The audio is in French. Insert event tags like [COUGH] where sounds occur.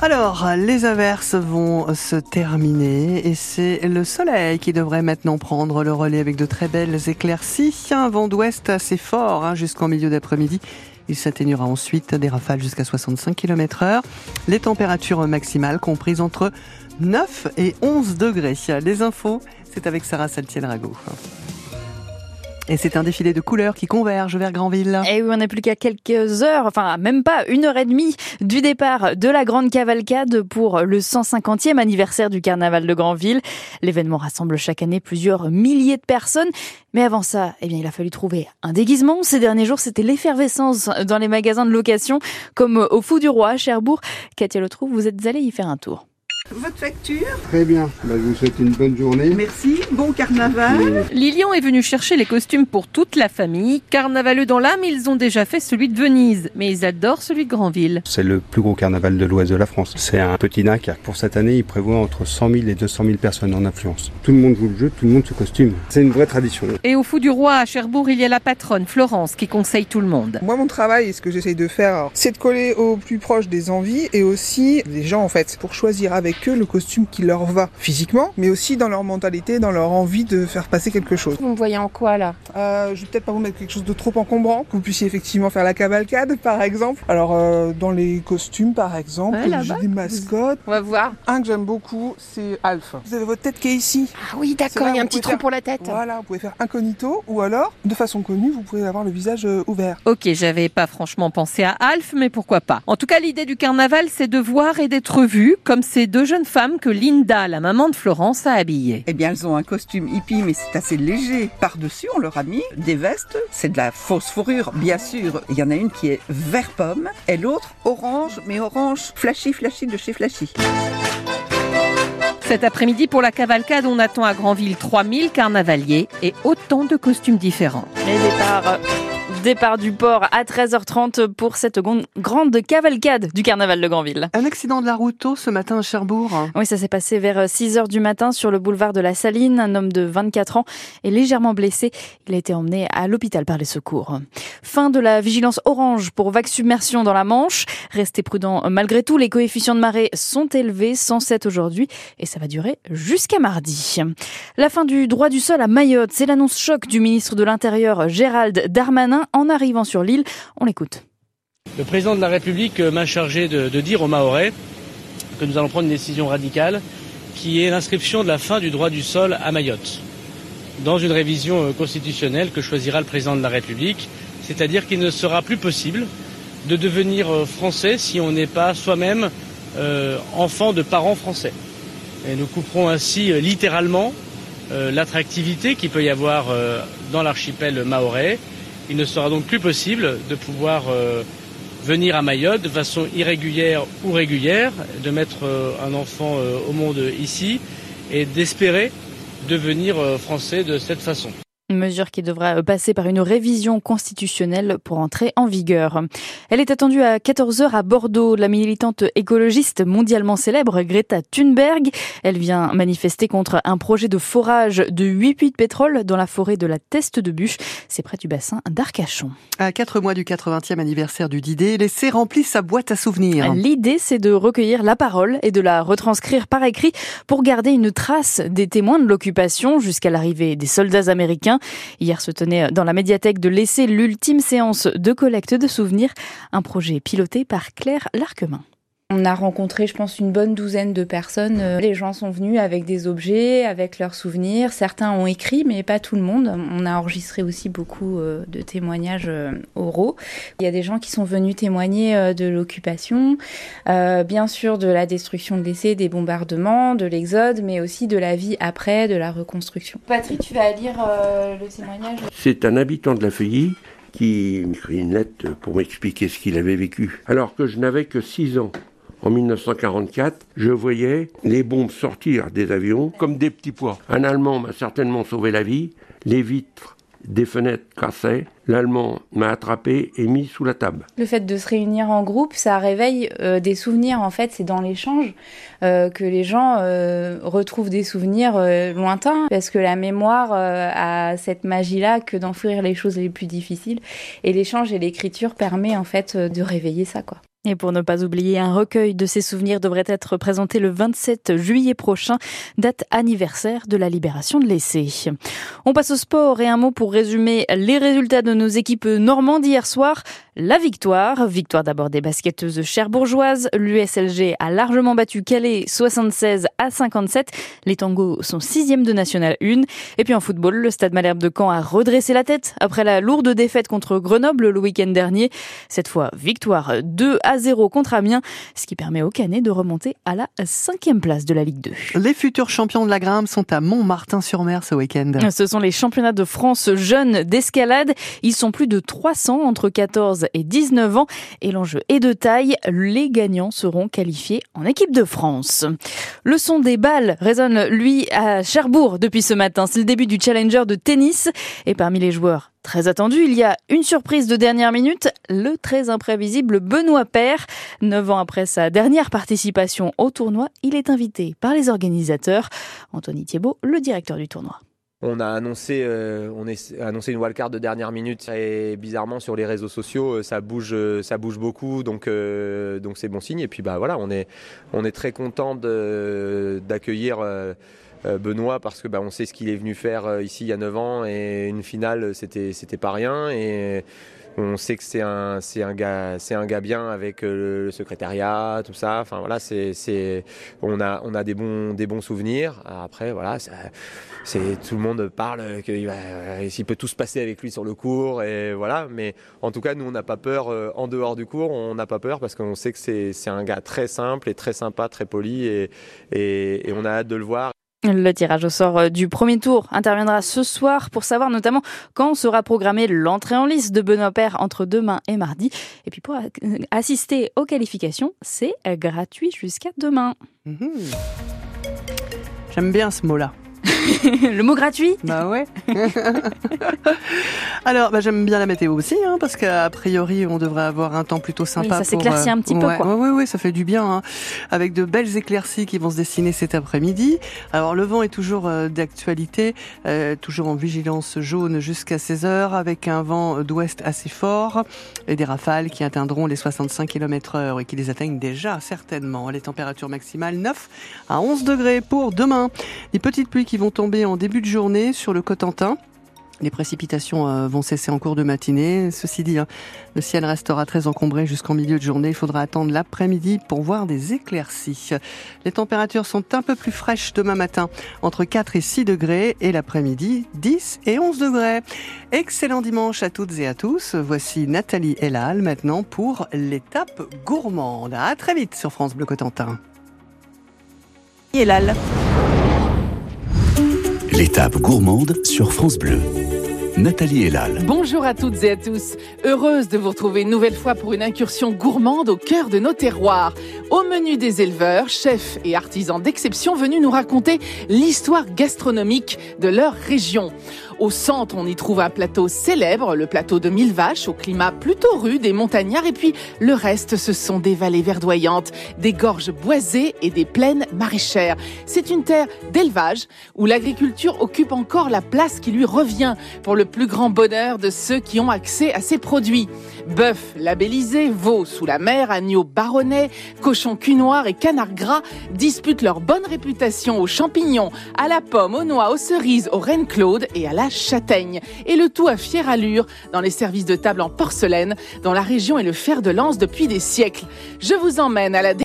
Alors, les averses vont se terminer et c'est le soleil qui devrait maintenant prendre le relais avec de très belles éclaircies. Un vent d'ouest assez fort hein, jusqu'en milieu d'après-midi. Il s'atténuera ensuite des rafales jusqu'à 65 km heure. Les températures maximales comprises entre 9 et 11 degrés. Les infos, c'est avec Sarah Saltiel-Rago. Et c'est un défilé de couleurs qui converge vers Granville. Et oui, on n'est plus qu'à quelques heures, enfin même pas une heure et demie du départ de la grande cavalcade pour le 150e anniversaire du carnaval de Granville. L'événement rassemble chaque année plusieurs milliers de personnes. Mais avant ça, eh bien, il a fallu trouver un déguisement. Ces derniers jours, c'était l'effervescence dans les magasins de location, comme au Fou du Roi à Cherbourg. Katia Le Trou, vous êtes allée y faire un tour. Votre facture Très bien. Bah, je vous souhaite une bonne journée. Merci. Bon carnaval. Lilian est venu chercher les costumes pour toute la famille. Carnavaleux dans l'âme, ils ont déjà fait celui de Venise, mais ils adorent celui de Granville. C'est le plus gros carnaval de l'ouest de la France. C'est un petit nac. Pour cette année, il prévoit entre 100 000 et 200 000 personnes en influence. Tout le monde joue le jeu, tout le monde se costume. C'est une vraie tradition. Et au Fou du Roi à Cherbourg, il y a la patronne Florence qui conseille tout le monde. Moi, mon travail, ce que j'essaye de faire, c'est de coller au plus proche des envies et aussi des gens, en fait, pour choisir avec eux le costume qui leur va physiquement, mais aussi dans leur mentalité, dans leur envie de faire passer quelque chose. Vous me voyez en quoi là euh, Je vais peut-être pas vous mettre quelque chose de trop encombrant, que vous puissiez effectivement faire la cavalcade [LAUGHS] par exemple. Alors euh, dans les costumes par exemple, Ouais, j'ai des mascottes. On va voir. Un que j'aime beaucoup, c'est Alf. Vous avez votre tête qui est ici. Ah oui, d'accord, il y a un petit trou faire- pour la tête. Voilà, vous pouvez faire incognito ou alors, de façon connue, vous pouvez avoir le visage euh, ouvert. Ok, j'avais pas franchement pensé à Alf, mais pourquoi pas. En tout cas, l'idée du carnaval, c'est de voir et d'être vue, comme ces deux jeunes femmes que Linda, la maman de Florence, a habillées. Eh bien, elles ont un costume hippie, mais c'est assez léger. Par-dessus, on leur a mis des vestes. C'est de la fausse fourrure, bien sûr. Il y en a une qui est vert pomme et l'autre orange, mais orange flashy, flashy de chez Flashy. Cet après-midi, pour la cavalcade, on attend à Granville 3000 carnavaliers et autant de costumes différents. Et départ, départ du port à 13h30 pour cette grande cavalcade du carnaval de Granville. Un accident de la route tôt ce matin à Cherbourg. Oui, ça s'est passé vers 6h du matin sur le boulevard de la Saline. Un homme de 24 ans est légèrement blessé. Il a été emmené à l'hôpital par les secours. Fin de la vigilance orange pour vague submersion dans la Manche. Restez prudents malgré tout. Les coefficients de marée sont élevés, 107 aujourd'hui, et ça va durer jusqu'à mardi. La fin du droit du sol à Mayotte, c'est l'annonce choc du ministre de l'Intérieur Gérald Darmanin en arrivant sur l'île. On l'écoute. Le président de la République euh, m'a chargé de, dire aux Mahorais que nous allons prendre une décision radicale qui est l'inscription de la fin du droit du sol à Mayotte dans une révision euh, constitutionnelle que choisira le président de la République, c'est-à-dire qu'il ne sera plus possible de devenir euh, français si on n'est pas soi-même enfant de parents français. Et nous couperons ainsi littéralement l'attractivité qu'il peut y avoir dans l'archipel mahorais. Il ne sera donc plus possible de pouvoir euh, venir à Mayotte de façon irrégulière ou régulière, de mettre euh, un enfant euh, au monde ici et d'espérer devenir français de cette façon. Une mesure qui devra passer par une révision constitutionnelle pour entrer en vigueur. Elle est attendue à 14h à Bordeaux. La militante écologiste mondialement célèbre Greta Thunberg, elle vient manifester contre un projet de forage de 8 puits de pétrole dans la forêt de la Teste de Bûche. C'est près du bassin d'Arcachon. À quatre mois du 80e anniversaire du Didet, l'essai remplit sa boîte à souvenirs. L'idée, c'est de recueillir la parole et de la retranscrire par écrit pour garder une trace des témoins de l'occupation jusqu'à l'arrivée des soldats américains. Hier se tenait dans la médiathèque de l'essai l'ultime séance de collecte de souvenirs, un projet piloté par Claire Larquemin. On a rencontré, je pense, une bonne douzaine de personnes. Euh, Les gens sont venus avec des objets, avec leurs souvenirs. Certains ont écrit, mais pas tout le monde. On a enregistré aussi beaucoup euh, de témoignages euh, oraux. Il y a des gens qui sont venus témoigner de l'occupation, bien sûr de la destruction de l'essai, des bombardements, de l'exode, mais aussi de la vie après, de la reconstruction. Patrick, tu vas lire le témoignage? C'est un habitant de la Feuilly qui m'écrit une lettre pour m'expliquer ce qu'il avait vécu. Alors que je n'avais que 6 ans. En 1944, je voyais les bombes sortir des avions comme des petits pois. Un Allemand m'a certainement sauvé la vie. Les vitres des fenêtres cassées. L'Allemand m'a attrapé et mis sous la table. Le fait de se réunir en groupe, ça réveille euh, des souvenirs. En fait, c'est dans l'échange euh, que les gens euh, retrouvent des souvenirs euh, lointains, parce que la mémoire euh, a cette magie-là que d'enfouir les choses les plus difficiles. Et l'échange et l'écriture permet en fait euh, de réveiller ça, quoi. Et pour ne pas oublier, un recueil de ces souvenirs devrait être présenté le 27 juillet prochain, date anniversaire de la libération de l'essai. On passe au sport et un mot pour résumer les résultats de nos équipes normandes hier soir. La victoire, victoire d'abord des basketteuses cherbourgeoises. L'USLG a largement battu Calais 76 à 57. Les tangos sont sixième de National 1. Et puis en football, le Stade Malherbe de Caen a redressé la tête après la lourde défaite contre Grenoble le week-end dernier. Cette fois, victoire 2 à 0 contre Amiens, ce qui permet aux Canets de remonter à la cinquième place de la Ligue 2. Les futurs champions de la grimpe sont à Montmartin-sur-Mer ce week-end. Ce sont les championnats de France jeunes d'escalade. Ils sont plus de 300 entre 14 et 19 ans et l'enjeu est de taille. Les gagnants seront qualifiés en équipe de France. Le son des balles résonne, lui, à Cherbourg depuis ce matin. C'est le début du challenger de tennis et parmi les joueurs Très attendu, il y a une surprise de dernière minute, le très imprévisible Benoît Père. Neuf ans après sa dernière participation au tournoi, il est invité par les organisateurs. Anthony Thiebaud, le directeur du tournoi. On a annoncé, euh, on annoncé une wildcard de dernière minute et bizarrement sur les réseaux sociaux euh, ça bouge, euh, ça bouge beaucoup. Donc c'est bon signe. Et puis bah voilà on est on est très content d'accueillir Benoît parce que bah, on sait ce qu'il est venu faire ici il y a 9 ans et une finale c'était c'était pas rien on sait que c'est un, c'est un gars, c'est un gars bien avec euh, le secrétariat, tout ça. Enfin voilà, c'est, c'est, on a, on a des bons, des bons souvenirs. Après voilà, c'est tout le monde parle qu'il va, s'il peut tout se passer avec lui sur le cours et voilà. Mais en tout cas, nous on n'a pas peur euh, en dehors du cours, on n'a pas peur parce qu'on sait que c'est, c'est un gars très simple et très sympa, très poli et, et, et on a hâte de le voir. Le tirage au sort euh, du premier tour interviendra ce soir pour savoir notamment quand sera programmée l'entrée en liste de Benoît Père entre demain et mardi. Et puis pour assister aux qualifications, c'est gratuit jusqu'à demain. Mmh. J'aime bien ce mot-là. [LAUGHS] le mot gratuit? Bah ouais. [LAUGHS] Alors, bah, j'aime bien la météo aussi, hein, parce qu'a priori, on devrait avoir un temps plutôt sympa. Oui, ça s'éclaircit euh, un petit peu, quoi. Ouais, ouais, ça fait du bien, hein, avec de belles éclaircies qui vont se dessiner cet après-midi. Alors, le vent est toujours euh, d'actualité, euh, toujours en vigilance jaune jusqu'à 16 heures, avec un vent d'ouest assez fort et des rafales qui atteindront les 65 km heure et qui les atteignent déjà certainement. Les températures maximales 9 à 11 degrés pour demain. Les petites pluies qui vont tomber en début de journée sur le Cotentin. Les précipitations euh, vont cesser en cours de matinée. Ceci dit, hein, le ciel restera très encombré jusqu'en milieu de journée. Il faudra attendre l'après-midi pour voir des éclaircies. Les températures sont un peu plus fraîches demain matin, entre 4 et 6 degrés, et l'après-midi, 10 et 11 degrés. Excellent dimanche à toutes et à tous. Voici Nathalie Elal maintenant pour l'étape gourmande. À très vite sur France Bleu Cotentin. Elal. L'étape gourmande sur France Bleu. Nathalie Elal. Bonjour à toutes et à tous. Heureuse de vous retrouver une nouvelle fois pour une incursion gourmande au cœur de nos terroirs. Au menu des éleveurs, chefs et artisans d'exception venus nous raconter l'histoire gastronomique de leur région. Au centre, on y trouve un plateau célèbre, le plateau de Mille Vaches, au climat plutôt rude et montagnard. Et puis, le reste, ce sont des vallées verdoyantes, des gorges boisées et des plaines maraîchères. C'est une terre d'élevage où l'agriculture occupe encore la place qui lui revient pour le plus grand bonheur de ceux qui ont accès à ces produits. Bœuf labellisé, veau sous la mer, agneau baronnet, cochon cul noir et canard gras disputent leur bonne réputation aux champignons, à la pomme, aux noix, aux cerises, aux reines Claude et à châtaigne. Et le tout à fière allure dans les services de table en porcelaine, dont la région est le fer de lance depuis des siècles. Je vous emmène à la